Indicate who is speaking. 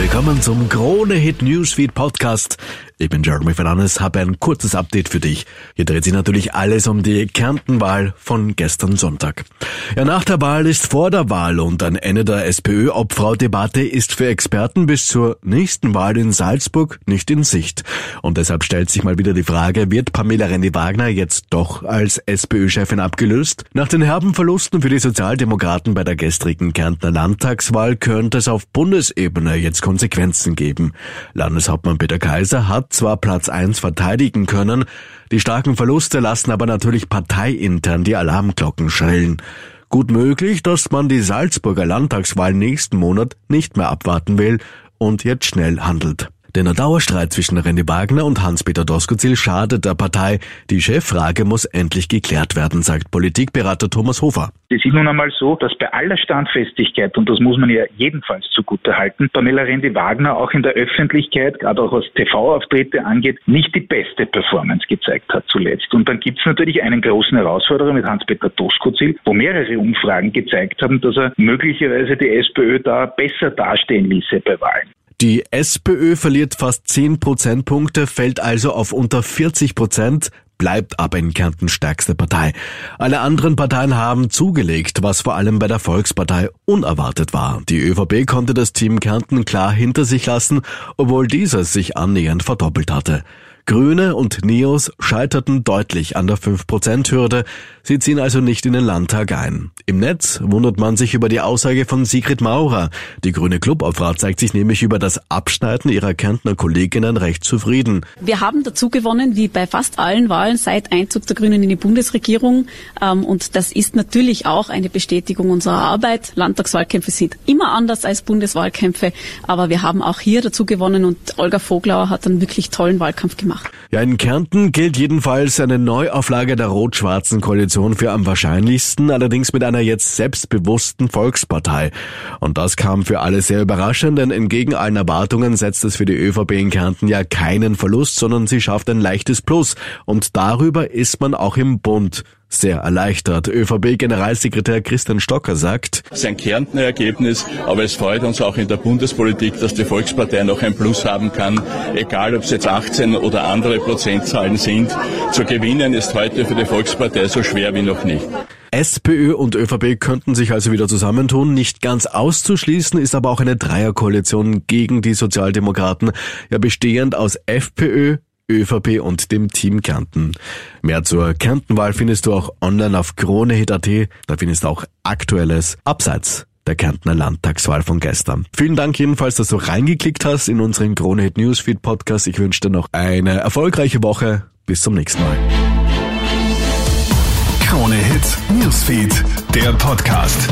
Speaker 1: Willkommen zum Krone Hit Newsfeed Podcast. Ich bin Jeremy Fernandes, habe ein kurzes Update für dich. Hier dreht sich natürlich alles um die Kärntenwahl von gestern Sonntag. Ja, nach der Wahl ist vor der Wahl und ein Ende der SPÖ-Obfrau-Debatte ist für Experten bis zur nächsten Wahl in Salzburg nicht in Sicht. Und deshalb stellt sich mal wieder die Frage, wird Pamela Rendi-Wagner jetzt doch als SPÖ-Chefin abgelöst? Nach den herben Verlusten für die Sozialdemokraten bei der gestrigen Kärntner Landtagswahl könnte es auf Bundesebene jetzt Konsequenzen geben. Landeshauptmann Peter Kaiser hat zwar Platz 1 verteidigen können, die starken Verluste lassen aber natürlich parteiintern die Alarmglocken schrillen. Gut möglich, dass man die Salzburger Landtagswahl nächsten Monat nicht mehr abwarten will und jetzt schnell handelt. Denn der Dauerstreit zwischen René Wagner und Hans-Peter Doskozil schadet der Partei. Die Cheffrage muss endlich geklärt werden, sagt Politikberater Thomas Hofer.
Speaker 2: Es ist nun einmal so, dass bei aller Standfestigkeit, und das muss man ja jedenfalls zugute halten, Pamela Rendi Wagner auch in der Öffentlichkeit, gerade auch was TV-Auftritte angeht, nicht die beste Performance gezeigt hat zuletzt. Und dann gibt es natürlich einen großen Herausforderer mit Hans-Peter Doskozil, wo mehrere Umfragen gezeigt haben, dass er möglicherweise die SPÖ da besser dastehen ließe bei Wahlen.
Speaker 1: Die SPÖ verliert fast 10 Prozentpunkte, fällt also auf unter 40 Prozent, bleibt aber in Kärnten stärkste Partei. Alle anderen Parteien haben zugelegt, was vor allem bei der Volkspartei unerwartet war. Die ÖVP konnte das Team Kärnten klar hinter sich lassen, obwohl dieses sich annähernd verdoppelt hatte. Grüne und Neos scheiterten deutlich an der 5%-Hürde. Sie ziehen also nicht in den Landtag ein. Im Netz wundert man sich über die Aussage von Sigrid Maurer. Die grüne Clubobfrau zeigt sich nämlich über das Abschneiden ihrer Kärntner Kolleginnen recht zufrieden.
Speaker 3: Wir haben dazu gewonnen, wie bei fast allen Wahlen seit Einzug der Grünen in die Bundesregierung. Ähm, und das ist natürlich auch eine Bestätigung unserer Arbeit. Landtagswahlkämpfe sind immer anders als Bundeswahlkämpfe. Aber wir haben auch hier dazu gewonnen und Olga Voglauer hat einen wirklich tollen Wahlkampf gemacht gemacht.
Speaker 1: Ja, in Kärnten gilt jedenfalls eine Neuauflage der rot-schwarzen Koalition für am wahrscheinlichsten, allerdings mit einer jetzt selbstbewussten Volkspartei. Und das kam für alle sehr überraschend, denn entgegen allen Erwartungen setzt es für die ÖVP in Kärnten ja keinen Verlust, sondern sie schafft ein leichtes Plus. Und darüber ist man auch im Bund sehr erleichtert. ÖVP-Generalsekretär Christian Stocker sagt,
Speaker 4: es ist ein Kärntner Ergebnis, aber es freut uns auch in der Bundespolitik, dass die Volkspartei noch ein Plus haben kann, egal ob es jetzt 18 oder andere Prozentzahlen sind. Zu gewinnen ist heute für die Volkspartei so schwer wie noch nicht.
Speaker 1: SPÖ und ÖVP könnten sich also wieder zusammentun. Nicht ganz auszuschließen ist aber auch eine Dreierkoalition gegen die Sozialdemokraten, ja bestehend aus FPÖ, ÖVP und dem Team Kärnten. Mehr zur Kärntenwahl findest du auch online auf kronehit.at. Da findest du auch Aktuelles abseits der Kärntner Landtagswahl von gestern. Vielen Dank jedenfalls, dass du reingeklickt hast in unseren Kronehit Newsfeed Podcast. Ich wünsche dir noch eine erfolgreiche Woche. Bis zum nächsten Mal.
Speaker 5: Krone Hit Newsfeed, der Podcast.